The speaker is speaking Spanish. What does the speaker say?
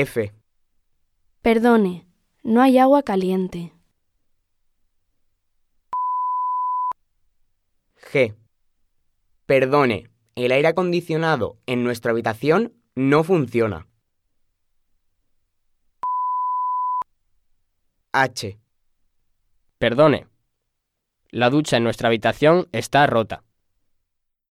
F. Perdone, no hay agua caliente. G. Perdone, el aire acondicionado en nuestra habitación no funciona. H. Perdone. La ducha en nuestra habitación está rota.